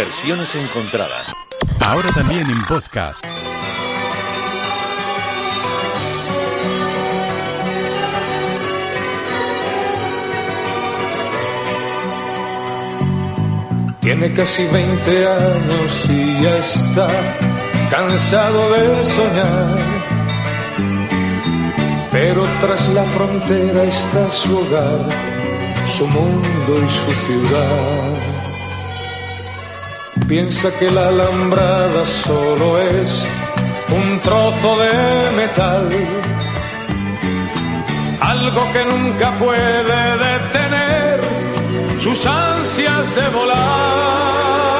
Versiones encontradas. Ahora también en podcast. Tiene casi 20 años y ya está cansado de soñar. Pero tras la frontera está su hogar, su mundo y su ciudad. Piensa que la alambrada solo es un trozo de metal, algo que nunca puede detener sus ansias de volar.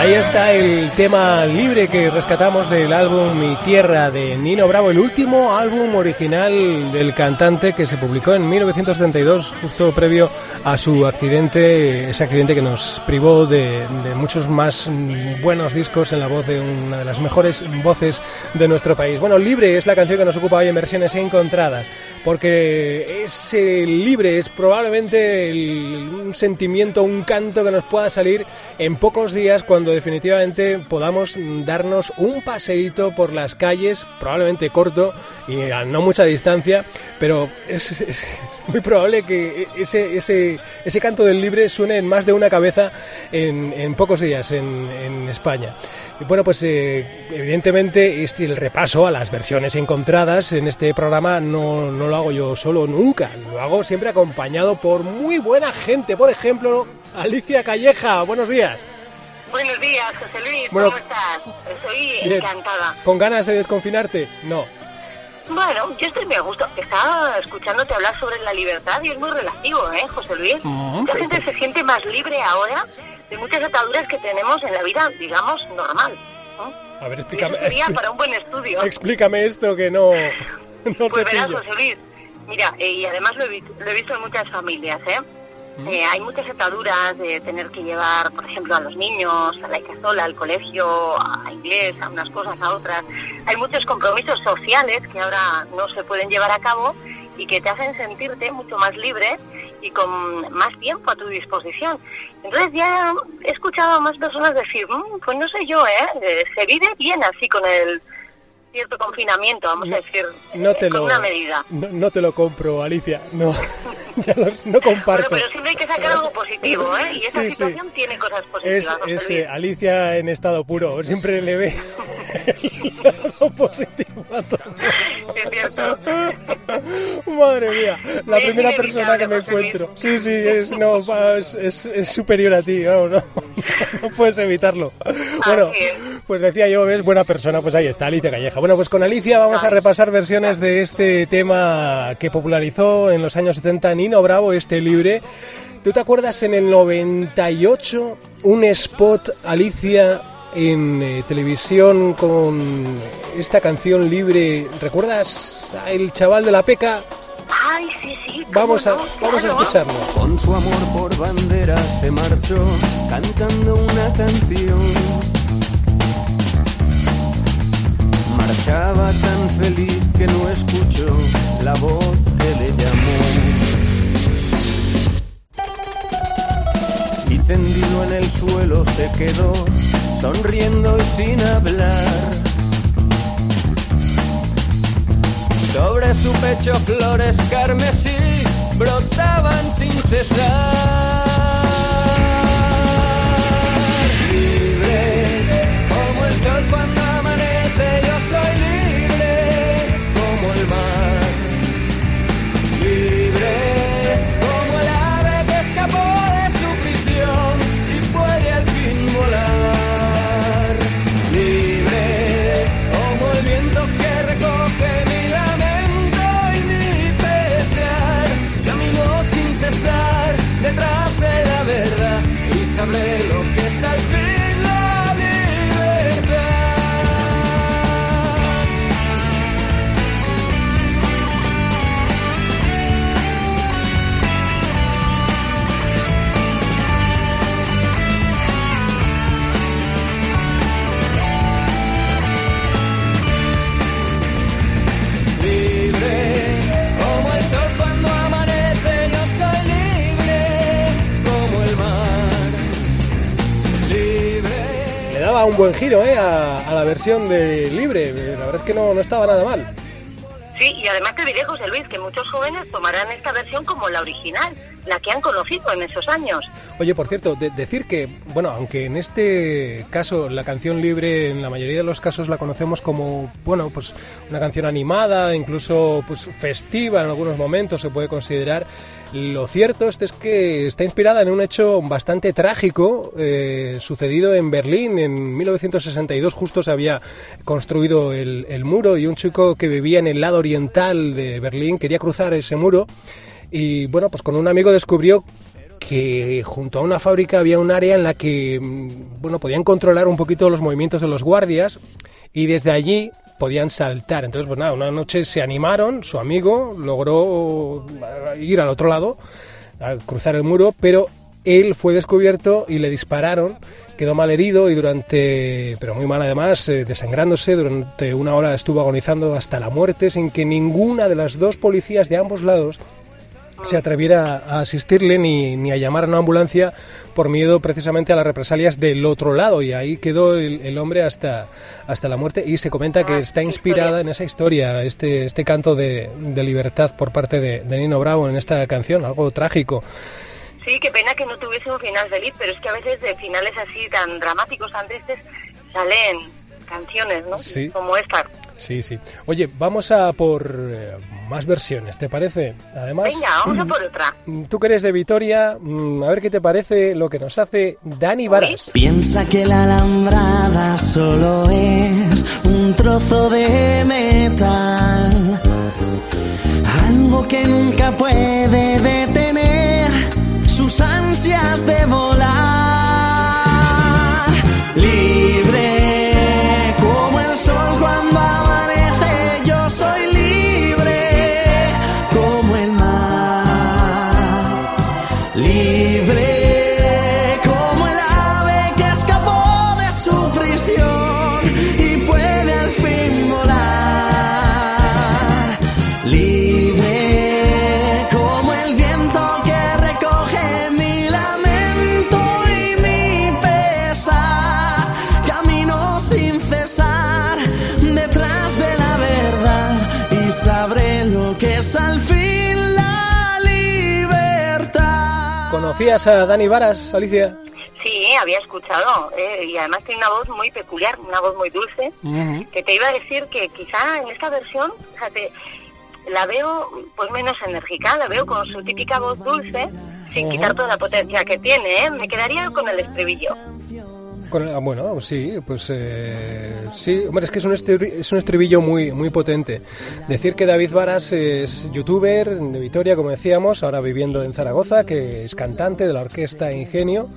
Ahí está el tema libre que rescatamos del álbum Mi Tierra de Nino Bravo, el último álbum original del cantante que se publicó en 1972, justo previo a su accidente, ese accidente que nos privó de, muchos más buenos discos en la voz de una de las mejores voces de nuestro país. Bueno, Libre es la canción que nos ocupa hoy en versiones encontradas, porque es eh, libre, es probablemente un sentimiento, un canto que nos pueda salir en pocos días cuando definitivamente podamos darnos un paseíto por las calles, probablemente corto y a no mucha distancia, pero es, muy probable que ese, ese, ese canto del libre suene en más de una cabeza en, pocos días en, en España. Y bueno, pues eh, evidentemente es el repaso a las versiones encontradas en este programa no, no lo hago yo solo nunca, lo hago siempre acompañado por muy buena gente, por ejemplo, Alicia Calleja, buenos días. Buenos días, José Luis, Bueno, ¿cómo estás? Estoy Bien. encantada. ¿Con ganas de desconfinarte? No. Bueno, yo estoy muy a gusto. Estaba escuchándote hablar sobre la libertad y es muy relativo, ¿eh, José Luis? Mm, Mucha gente se siente más libre ahora de muchas ataduras que tenemos en la vida, digamos, normal. ¿no? A ver, Y explícame, eso sería para un buen estudio. explícame esto que no, no Pues te verás, pillo. José Luis. Mira, eh, y además lo he, lo he visto en muchas familias, ¿eh? Eh, hay muchas ataduras de tener que llevar, por ejemplo, a los niños a la hija al colegio, a inglés, a unas cosas, a otras. Hay muchos compromisos sociales que ahora no se pueden llevar a cabo y que te hacen sentirte mucho más libre y con más tiempo a tu disposición. Entonces ya he escuchado a más personas decir, "Mm, pues no sé yo, ¿eh? Eh, Se vive bien así con el cierto confinamiento, vamos a decir, No te con lo, una medida. no, no te lo compro, Alicia. No, ya lo- no comparto. Bueno, pero siempre hay que sacar algo positivo, ¿eh? Y esa Sí, sí. situación tiene cosas Es, positivas. Es eh, Alicia en estado puro. Siempre le ve lo positivo a todo. Es cierto. Madre mía, la Es primera persona que me encuentro. Sí, sí, es, no, es, es- es superior a ti, no, no puedes evitarlo. Bueno, pues decía yo, ves, buena persona, pues ahí está, Alicia Calleja. Bueno, pues con Alicia vamos a repasar versiones de este tema que popularizó en los años 70 Nino Bravo, este libre. ¿Tú te acuerdas en el 98 un spot, Alicia, en eh, televisión con esta canción libre? ¿Recuerdas a el chaval de la peca? Ay, sí, sí, Vamos a, vamos a escucharlo. Con su amor por bandera se marchó cantando una canción. Marchaba tan feliz que no escuchó la voz que le llamó. Y tendido en el suelo se quedó, sonriendo y sin hablar. Sobre su pecho flores carmesí brotaban sin cesar. Libre como el sol cuando buen giro ¿eh? a, a la versión de Libre. La verdad es que no, no estaba nada mal. Sí, y además te diré, José Luis, que muchos jóvenes tomarán esta versión como la original, la que han conocido en esos años. Oye, por cierto, de- decir que, bueno, aunque en este caso la canción libre en la mayoría de los casos la conocemos como, bueno, pues una canción animada, incluso pues festiva en algunos momentos se puede considerar. Lo cierto es es que está inspirada en un hecho bastante trágico eh, sucedido en Berlín en 1962. Justo se había construido el, el muro y un chico que vivía en el lado oriental de Berlín quería cruzar ese muro y bueno, pues con un amigo descubrió que junto a una fábrica había un área en la que mm, bueno, podían controlar un poquito los movimientos de los guardias y desde allí podían saltar. Entonces, pues nada, una noche se animaron, su amigo logró eh, ir al otro lado, a cruzar el muro, pero él fue descubierto y le dispararon, quedó mal herido y durante, pero muy mal además, eh, desangrándose, durante una hora estuvo agonizando hasta la muerte sin que ninguna de las dos policías de ambos lados se atreviera a asistirle ni, ni a llamar a una ambulancia por miedo precisamente a las represalias del otro lado y ahí quedó el, el hombre hasta, hasta la muerte y se comenta que Ah, está inspirada en esa historia, este, este canto de, de libertad por parte de, de Nino Bravo en esta canción, algo trágico. Sí, qué pena que no tuviese un final feliz, pero es que a veces de finales así tan dramáticos, tan tristes, salen canciones, ¿no? Sí. Como esta. Sí, sí. Oye, vamos a por eh, más versiones, ¿te parece? Además, Venga, vamos a por otra. tú que eres de Vitoria, mm, a ver qué te parece lo que nos hace Dani Varas. Piensa que la alambrada solo es un trozo de metal, algo que nunca puede detener sus ansias de volar. ¿Conocías a Dani Varas, Alicia? Sí, había escuchado, eh, y además tiene una voz muy peculiar, una voz muy dulce, que te iba a decir que quizá en esta versión, fíjate, la veo pues menos enérgica, la veo con su típica voz dulce, sin quitar toda la potencia que tiene, ¿eh? Me quedaría con el estribillo. Con ah, bueno, sí, pues eh, sí, hombre, es que es un, es un estribillo muy, muy potente. Decir que David Varas es youtuber de Vitoria, como decíamos, ahora viviendo en Zaragoza, que es cantante de la orquesta Ingenio.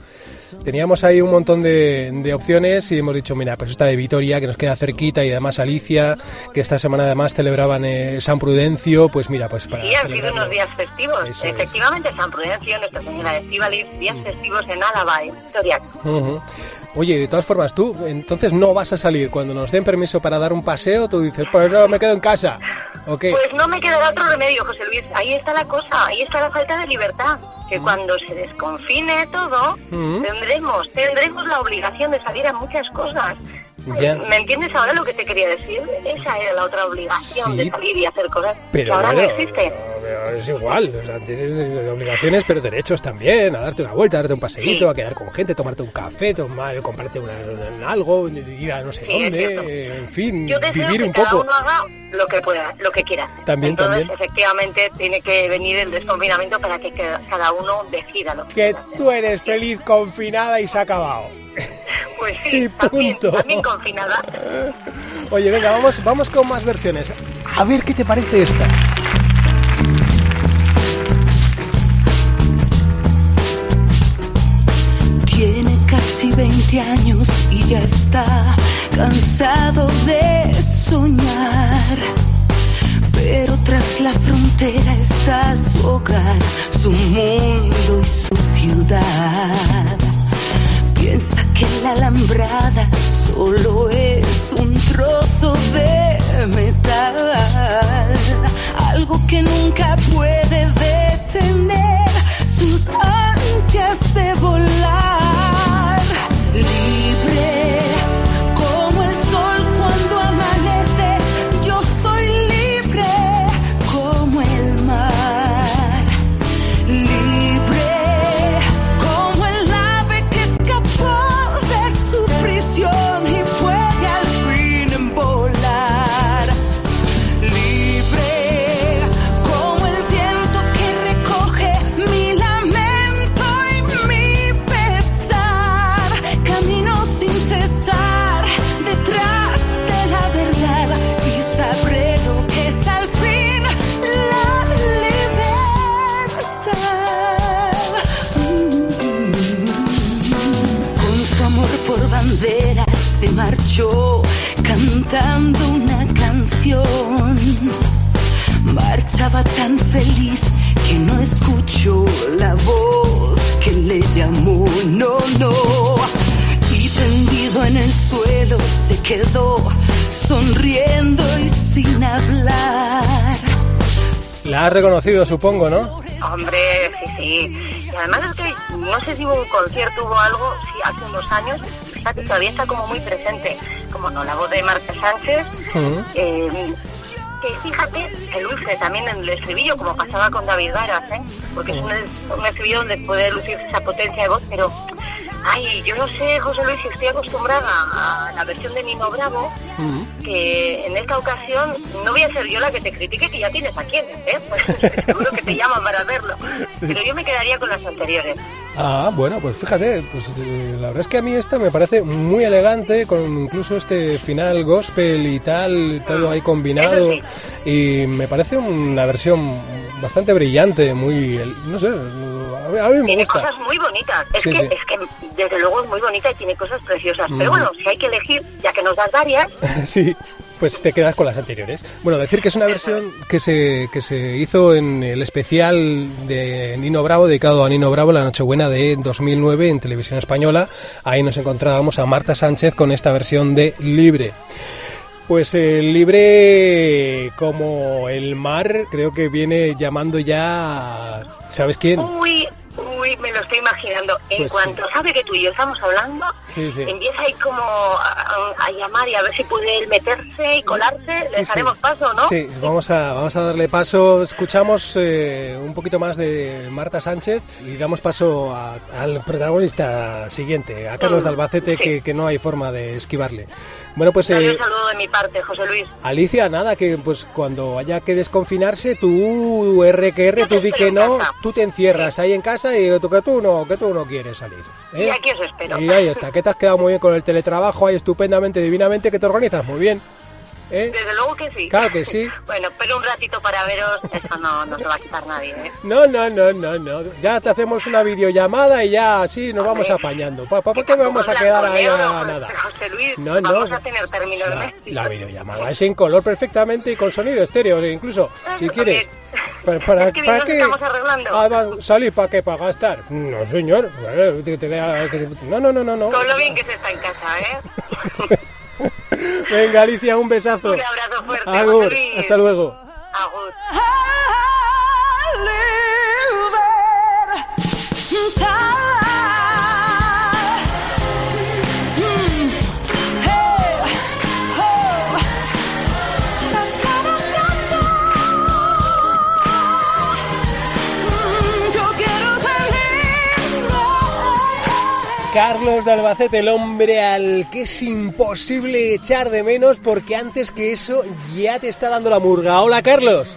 Teníamos ahí un montón de, de opciones y hemos dicho, mira, pues esta de Vitoria, que nos queda cerquita, y además Alicia, que esta semana además celebraban eh, San Prudencio, pues mira, pues para Sí, han sido unos días festivos. Eso es. Efectivamente, San Prudencio, Nuestra Señora de Estíbaliz, días festivos en Álava, en Vitoria. Oye, de todas formas, tú entonces no vas a salir. Cuando nos den permiso para dar un paseo, tú dices, pues no, me quedo en casa. ¿O qué? Pues no me quedará otro remedio, José Luis. Ahí está la cosa, ahí está la falta de libertad. Que cuando se desconfine todo, Mm. tendremos, tendremos la obligación de salir a muchas cosas. Ya. ¿Me entiendes ahora lo que te quería decir? Esa era la otra obligación Sí. de salir y hacer cosas Pero que ahora bueno, no existe. es igual, o sea, tienes obligaciones, pero derechos también, a darte una vuelta, a darte un paseíto, Sí. a quedar con gente, tomarte un café, tomar, comprarte una, una- algo, ir a no sé Sí, dónde, en fin, Yo deseo vivir que un cada poco. uno haga lo que pueda, lo que quiera. También, Entonces, también. efectivamente, tiene que venir el desconfinamiento para que ca- cada uno decida lo que Que quiera tú eres feliz confinada y se ha acabado. Pues y sí, también confinada. Oye, venga, vamos, vamos con más versiones. A ver qué te parece esta. Tiene casi 20 años y ya está cansado de soñar. Pero tras la frontera está su hogar, su mundo y su ciudad. La alambrada solo es un trozo de metal, algo que nunca puede bandera se marchó cantando una canción. Marchaba tan feliz que no escuchó la voz que le llamó. No, no. Y tendido en el suelo se quedó sonriendo y sin hablar. La has reconocido, supongo, ¿no? Hombre, sí, sí. Y además es que no sé si hubo un concierto o algo, sí, hace unos años, todavía está como muy presente. Como no, la voz de Marta Sánchez. Eh, que fíjate, se luce también en el estribillo, como pasaba con David Varas, ¿eh? Porque es un, un estribillo donde puede lucir esa potencia de voz, pero... Ay, yo no sé, José Luis, si estoy acostumbrada a la versión de Nino Bravo, que en esta ocasión no voy a ser yo la que te critique, que ya tienes a quienes, ¿eh? Pues seguro que te llaman para hacerlo. Pero yo me quedaría con las anteriores. Ah, bueno, pues fíjate, pues eh, la verdad es que a mí esta me parece muy elegante, con incluso este final gospel y tal, todo ahí combinado, y me parece una versión bastante brillante, muy, no sé, mí, a mí me Tiene gusta. cosas muy bonitas. Es, Sí, que, sí. es que desde luego es muy bonita y tiene cosas preciosas. Pero bueno, si hay que elegir, ya que nos das varias, Sí, pues te quedas con las anteriores. Bueno, decir que es una versión que se, que se hizo en el especial de Nino Bravo, dedicado a Nino Bravo, la Nochebuena de 2009 en Televisión Española. Ahí nos encontrábamos a Marta Sánchez con esta versión de Libre. Pues el libre como el mar, creo que viene llamando ya, ¿sabes quién? uy, uy, me lo estoy imaginando. En Pues sí. cuanto sabe que tú y yo estamos hablando, Sí, sí. empieza ahí como a, a llamar y a ver si puede él meterse y colarse. Le daremos paso, ¿no? Sí, vamos a, vamos a darle paso. Escuchamos eh, un poquito más de Marta Sánchez y damos paso a- al protagonista siguiente, a Carlos Mm, de Albacete, que, que no hay forma de esquivarle. Bueno, pues eh, un saludo de mi parte, José Luis. Alicia, nada, que pues cuando haya que desconfinarse, tú R que R, tú di que no, casa. tú te encierras ahí en casa y tú que tú no, que tú no quieres salir. ¿eh? Y aquí os espero. Y ahí está, que te has quedado muy bien con el teletrabajo, ahí estupendamente, divinamente, que te organizas muy bien. ¿Eh? Desde luego que sí. Claro que sí. bueno, pero un ratito para veros, eso no, no se va a quitar nadie, ¿eh? No, no, no, no, no. Ya te hacemos una videollamada y ya así nos vamos apañando. ¿Para por qué vamos a quedar ahí a nada? José Luis, No, no. vamos a tener términos La, videollamada es en color perfectamente y con sonido estéreo, incluso, Ah, si quieres. ¿Para, para, Es que para qué? estamos arreglando. Ah, ¿Salir para qué? ¿Para gastar? No, señor. No, no, no, no. no. Con lo bien que se está en casa, ¿eh? Venga, Alicia, un besazo. Un abrazo fuerte, Agur, Luis. hasta luego. Agur. Carlos de Albacete, el hombre al que es imposible echar de menos porque antes que eso ya te está dando la murga. Hola, Carlos.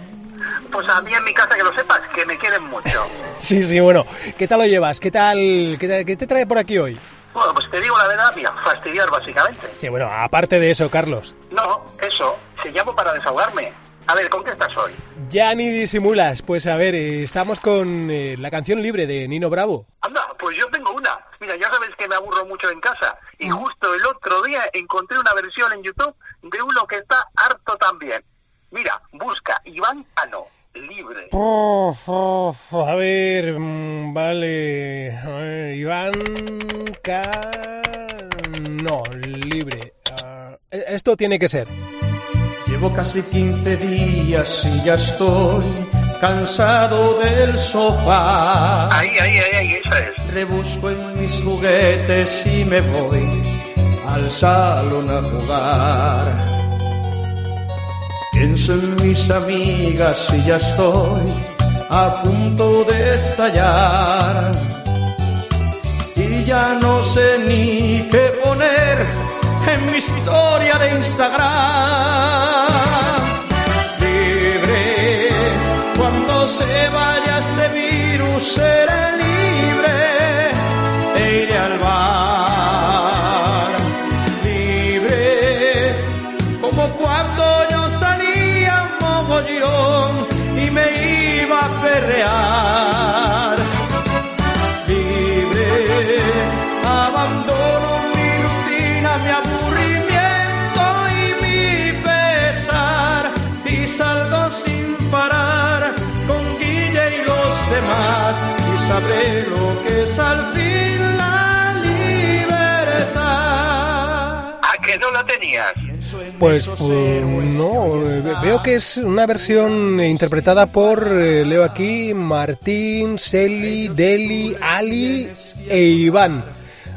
Pues a mí en mi casa, que lo sepas, que me quieren mucho. Sí, sí, bueno. ¿Qué tal lo llevas? ¿Qué tal? ¿Qué, te trae por aquí hoy? Bueno, pues te digo la verdad, mira, fastidiar básicamente. Sí, bueno, aparte de eso, Carlos. No, eso, se llamo para desahogarme. A ver, ¿con qué estás hoy? Ya ni disimulas. Pues a ver, eh, estamos con eh, la canción libre de Nino Bravo. Anda, pues yo tengo una. Mira, ya sabes que me aburro mucho en casa. Y justo el otro día encontré una versión en YouTube de uno que está harto también. Mira, busca Iván Cano, libre. Oh, oh, oh, a ver, mm, vale. A ver, Iván No, libre. E- esto tiene que ser. Llevo casi 15 días y ya estoy cansado del sofá. Ahí, ahí, ahí, ahí, esa es. Rebusco en mis juguetes y me voy al salón a jugar. Pienso en mis amigas y ya estoy a punto de estallar. Y ya no sé ni qué poner en mi historia de Instagram. Libre, cuando se vaya este virus sabré lo que es al fin la libertad. ¿A que no la tenías? Pues, pues, no, veo que es una versión interpretada por, eh, leo aquí, Martín, Seli, Deli, Ali e Iván.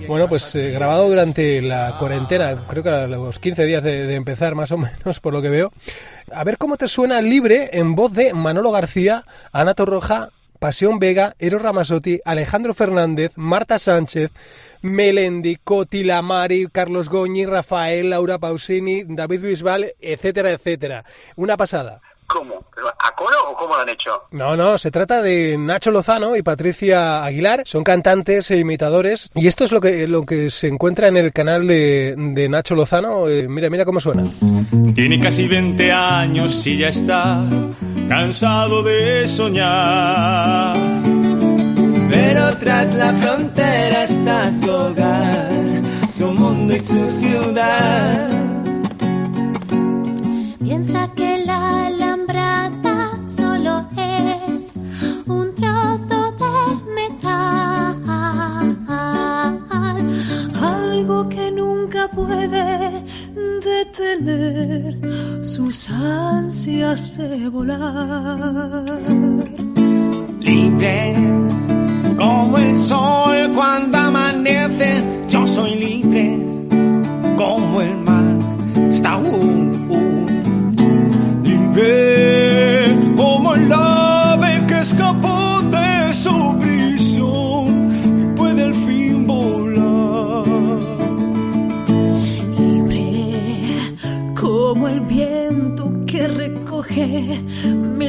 Bueno, pues eh, grabado durante la cuarentena, creo que a los 15 días de, de empezar más o menos, por lo que veo. A ver cómo te suena libre en voz de Manolo García, Ana Torroja, Pasión Vega, Eros Ramazotti, Alejandro Fernández, Marta Sánchez, Melendi, Coti Lamari, Carlos Goñi, Rafael, Laura Pausini, David Bisbal, etcétera, etcétera. Una pasada. ¿Cómo? ¿A coro o cómo lo han hecho? No, no, se trata de Nacho Lozano y Patricia Aguilar. Son cantantes e imitadores. Y esto es lo que, lo que se encuentra en el canal de, de Nacho Lozano. Eh, mira, mira cómo suena. Tiene casi 20 años y ya está cansado de soñar. Pero tras la frontera está su hogar, su mundo y su ciudad. Piensa que la alambrada solo es un trozo de metal, algo que nunca puede detener sus ansias de volar. Libre como el sol cuando amanece, yo soy libre como el mar. Está uh, uh. Libre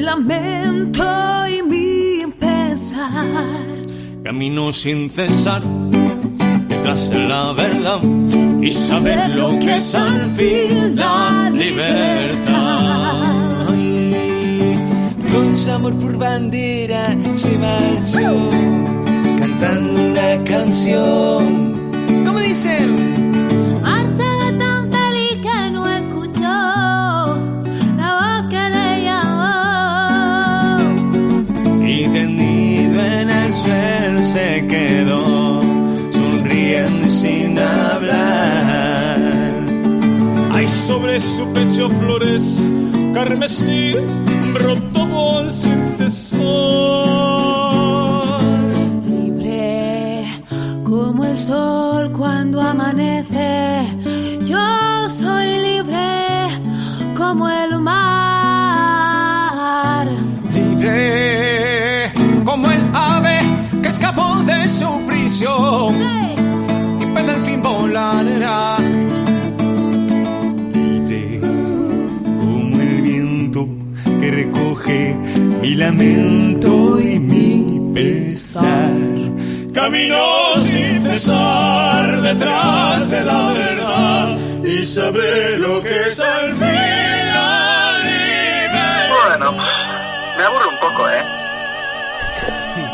lamento y mi pesar. Camino sin cesar detrás de la verdad y saber lo que es al fin la libertad. Con su amor por bandera se marchó cantando una canción. ¿Cómo dicen? Se quedó sonriendo y sin hablar. Hay sobre su pecho flores carmesí, brotó voz sin cesar. Libre como el sol cuando amanece, yo soy libre como el mar. Libre lamento y mi pesar. Camino sin cesar detrás de la verdad y sabré lo que es al fin la libertad. Bueno, me aburro un poco, ¿eh?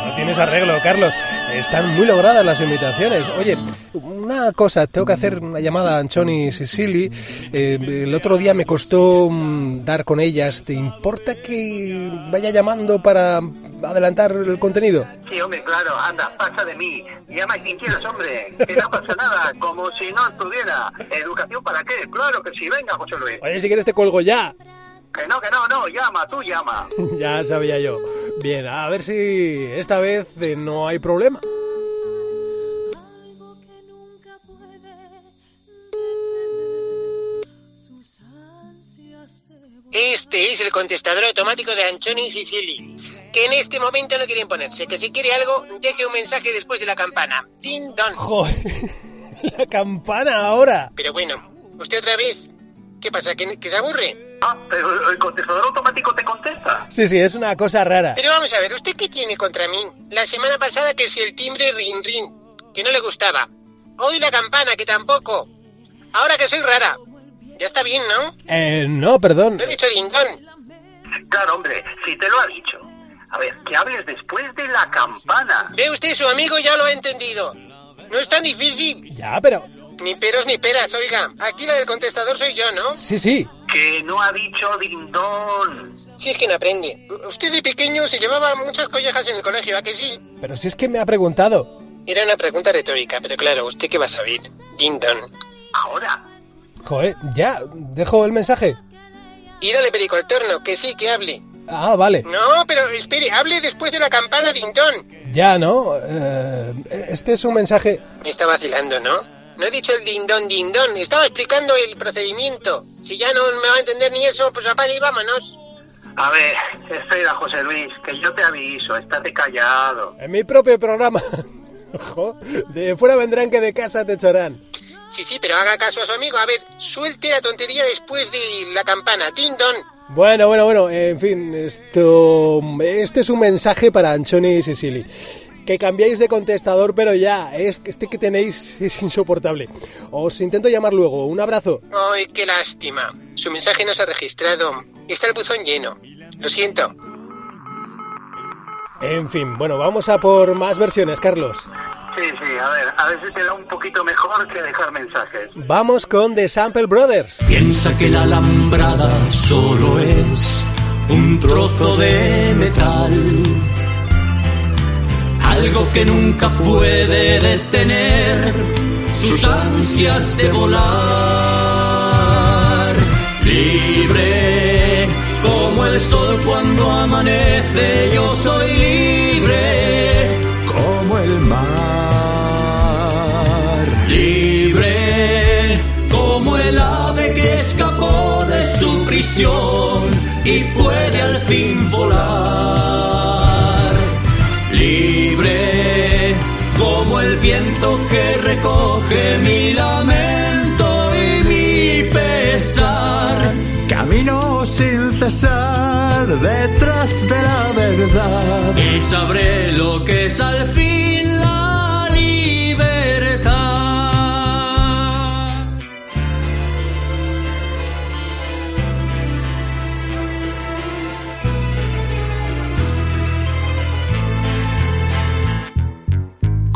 No tienes arreglo, Carlos. Están muy logradas las invitaciones. Oye, una cosa, tengo que hacer una llamada a Anchoni y Sicily. Eh, el otro día me costó mm, dar con ellas. ¿Te importa que vaya llamando para adelantar el contenido? Sí, hombre, claro, anda, pasa de mí. Llama a quien quieras, hombre. Que no pasa nada, como si no estuviera. ¿Educación para qué? Claro que sí, venga, José Luis. Oye, si quieres te cuelgo ya. Que no, que no, no, llama, tú llama. ya sabía yo. Bien, a ver si esta vez eh, no hay problema. Este es el contestador automático de Anchoni y Sicily, que en este momento no quiere imponerse, que si quiere algo, deje un mensaje después de la campana. Din don. Joder, la campana ahora. Pero bueno, ¿usted otra vez? ¿Qué pasa? ¿Que, que se aburre? Ah, pero el contestador automático te contesta. Sí, sí, es una cosa rara. Pero vamos a ver, ¿usted qué tiene contra mí? La semana pasada que si el timbre rin rin, que no le gustaba. Hoy la campana, que tampoco. Ahora que soy rara. Ya está bien, ¿no? Eh, no, perdón. No he dicho din don. Claro, hombre, si te lo ha dicho. A ver, que hables después de la campana. Ve usted, su amigo ya lo ha entendido. No es tan difícil. Ya, pero... Ni peros ni peras, oiga. Aquí la del contestador soy yo, ¿no? Sí, sí. Que no ha dicho dindón. Si es que no aprende. Usted de pequeño se llevaba muchas collejas en el colegio, ¿a que sí? Pero si es que me ha preguntado. Era una pregunta retórica, pero claro, ¿usted qué va a saber? Din don. Ahora. Joder, ya, dejo el mensaje. Y dale perico al torno, que sí, que hable. Ah, vale. No, pero espere, hable después de la campana din don. Ya, ¿no? Eh, este es un mensaje... Me está vacilando, ¿no? No he dicho el din don, din don. Estaba explicando el procedimiento. Si ya no me va a entender ni eso, pues apague y vámonos. A ver, espera, José Luis, que yo te aviso, estate callado. En mi propio programa. Ojo, de fuera vendrán que de casa te echarán. Sí, sí, pero haga caso a su amigo. A ver, suelte la tontería después de la campana. Din don. Bueno, bueno, bueno, en fin, esto... Este es un mensaje para Anchoni y Sicily. Que cambiáis de contestador, pero ya, es- este que tenéis es insoportable. Os intento llamar luego. Un abrazo. Ay, qué lástima. Su mensaje no se ha registrado. Está el buzón lleno. Lo siento. En fin, bueno, vamos a por más versiones, Carlos. Sí, sí, a ver, a ver si te da un poquito mejor que dejar mensajes. Vamos con The Sample Brothers. Piensa que la alambrada solo es un trozo de metal. Algo que nunca puede detener sus ansias de volar. Libre como el sol cuando amanece, yo soy libre como el mar. Libre como el ave que escapó de su prisión y puede al fin volar. Viento que recoge mi lamento y mi pesar. Camino camino sin cesar detrás de la verdad. Y sabré lo que es al fin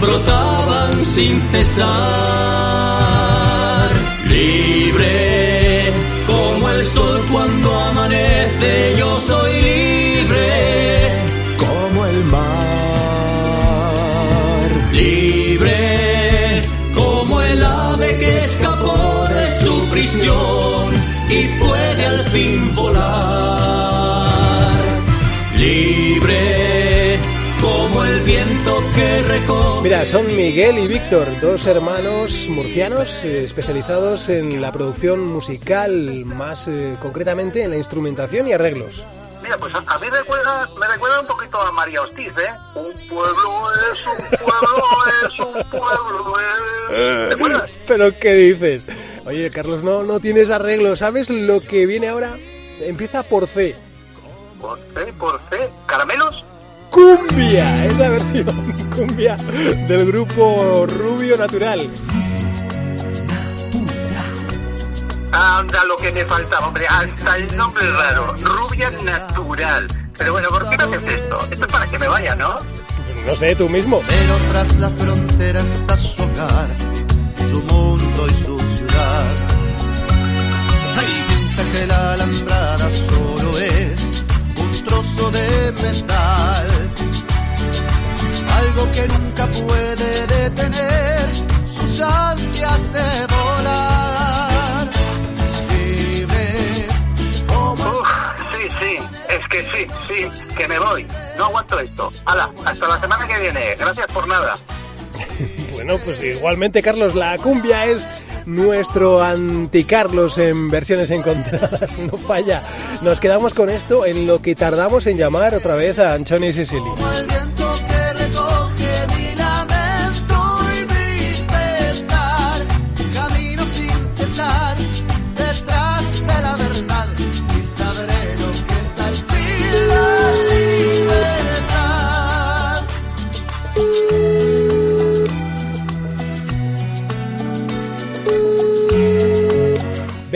brotaban sin cesar. Libre como el sol cuando amanece, yo soy libre como el mar. Libre como el ave que escapó de su prisión y puede al fin volar. Mira, son Miguel y Víctor, dos hermanos murcianos eh, especializados en la producción musical, más eh, concretamente en la instrumentación y arreglos. Mira, pues a, mí recuerda, me recuerda un poquito a María Ortiz, ¿eh? Un pueblo es un pueblo, es un pueblo, es... ¿Te acuerdas? ¿Pero qué dices? Oye, Carlos, no, no tienes arreglo. ¿Sabes lo que viene ahora? Empieza por C. Por C, por C. ¿Caramelos? Cumbia, es la versión cumbia del grupo Rubio Natural. Anda, lo que me faltaba, hombre. Hasta el nombre raro. Rubia natural. Pero bueno, ¿por qué no haces esto? Esto es para que me vaya, ¿no? No sé, tú mismo. Pero tras la frontera está su hogar, su mundo y su ciudad. Ahí piensa que la alambrada hasta la semana que viene. Gracias por nada. Bueno, pues igualmente, Carlos, la cumbia es nuestro anti-Carlos en versiones encontradas. No falla. Nos quedamos con esto en lo que tardamos en llamar otra vez a Anchoni Sicily.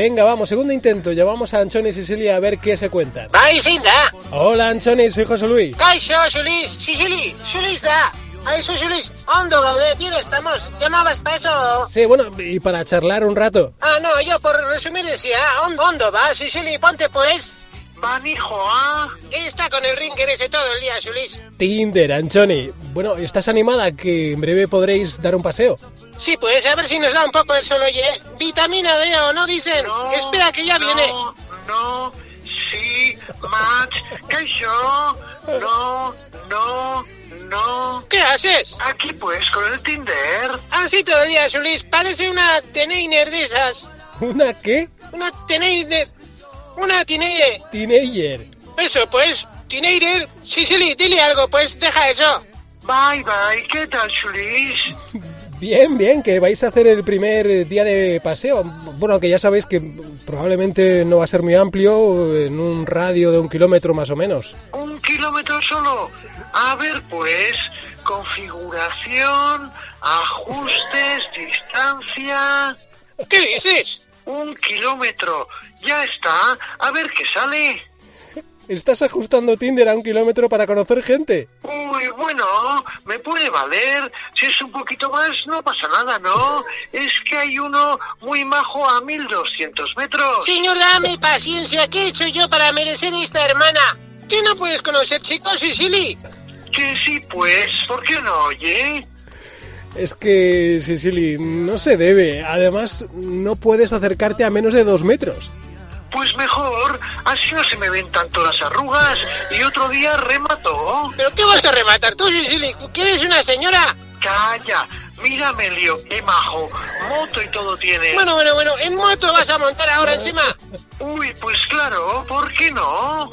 Venga, vamos, segundo intento. Llamamos a Anchoni y Sicilia a ver qué se cuentan. Bai, zein da? Hola, Anchoni, soy José Luis. Kaixo, Xulis, Sicili, Xulis da. Aizu, Xulis, ondo gaude, bien estamos. ¿Llamabas para eso? Sí, bueno, y para charlar un rato. Ah, no, yo por resumir decía, ondo, ondo va, Sicili, ponte pues. Van, hijo, ¿ah? Está con el ring ese todo el día, Xulis. Tinder, Anchoni. Bueno, ¿estás animada que en breve podréis dar un paseo? Sí, pues, a ver si nos da un poco el sol, oye. Vitamina D o no dicen. Espera que ya viene. No, no, sí, Max, Kaixo, no, no, no. ¿Qué haces? Aquí pues, con el Tinder. Así todo el día, Xulis. Parece una teneiner de esas. ¿Una qué? Una teneiner. Una teenager. Teenager. Eso, pues, teenager. Sicily, dile algo, pues, deja eso. Bye, bye, ¿qué tal, Chulis? Bien, bien, que vais a hacer el primer día de paseo. Bueno, que ya sabéis que probablemente no va a ser muy amplio, en un radio de un kilómetro más o menos. ¿Un kilómetro solo? A ver, pues, configuración, ajustes, distancia... ¿Qué dices? Un kilómetro, ya está. A ver qué sale. ¿Estás ajustando Tinder a un kilómetro para conocer gente? Uy, bueno, me puede valer. Si es un poquito más, no pasa nada, ¿no? Es que hay uno muy majo a 1200 metros. Señor, dame paciencia. ¿Qué he hecho yo para merecer esta hermana? ¿Qué no puedes conocer, chicos, Sicily? Que sí, pues, ¿por qué no, oye? Es que, Sicily, no se debe. Además, no puedes acercarte a menos de dos metros. Pues mejor, así no se me ven tanto las arrugas y otro día remato. ¿Pero qué vas a rematar tú, Sicily? ¿Quieres una señora? Calla, mira Melio, qué majo, moto y todo tiene. Bueno, bueno, bueno, ¿en moto vas a montar ahora encima? Uy, pues claro, ¿por qué no?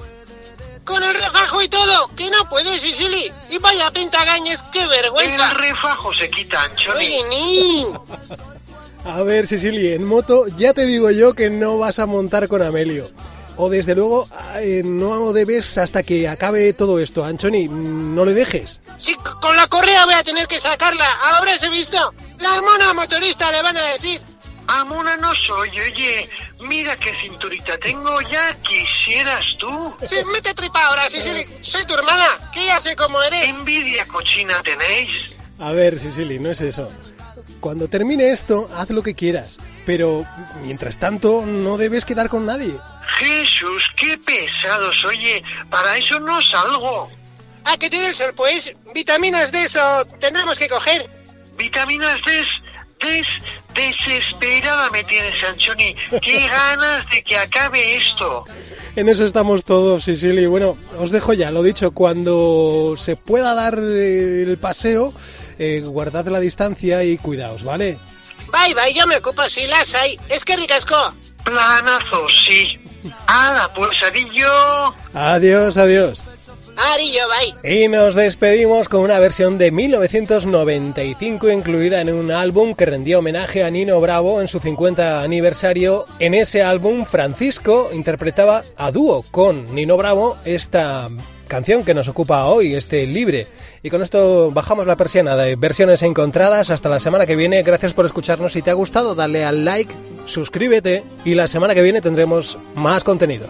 Con el refajo y todo, que no puedes, Sicily. Y vaya pintagañes, qué vergüenza. El refajo se quita, Anchoni. Oye, ni. A ver, Sicily, en moto ya te digo yo que no vas a montar con Amelio. O desde luego eh, no debes hasta que acabe todo esto. Anchoni, no le dejes. Sí, con la correa voy a tener que sacarla. ¿Habrás visto? La mona motorista le van a decir. Amona no soy, oye, mira qué cinturita tengo, ya quisieras tú. Sí, mete tripa ahora, Sicily. Soy tu hermana, que ya sé cómo eres. Envidia cochina tenéis. A ver, Sicily, no es eso. Cuando termine esto, haz lo que quieras. Pero, mientras tanto, no debes quedar con nadie. Jesús, qué pesados, oye, para eso no salgo. ¿A qué tiene el sol, pues? Vitaminas de eso tendremos que coger. Vitaminas des, des, desesperada me tienes, Anchoni. Qué ganas de que acabe esto. En eso estamos todos, Sicily. Bueno, os dejo ya, lo dicho, cuando se pueda dar eh, el paseo, eh, guardad la distancia y cuidaos, ¿vale? Bye, bye, yo me ocupo si las hay. Es que ricasco. Planazo, sí. Ahora, pues, adillo. Adiós, adiós. Y nos despedimos con una versión de 1995 incluida en un álbum que rendía homenaje a Nino Bravo en su 50 aniversario. En ese álbum, Francisco interpretaba a dúo con Nino Bravo esta canción que nos ocupa hoy, este libre. Y con esto bajamos la persiana de versiones encontradas. Hasta la semana que viene. Gracias por escucharnos. Si te ha gustado, dale al like, suscríbete y la semana que viene tendremos más contenidos.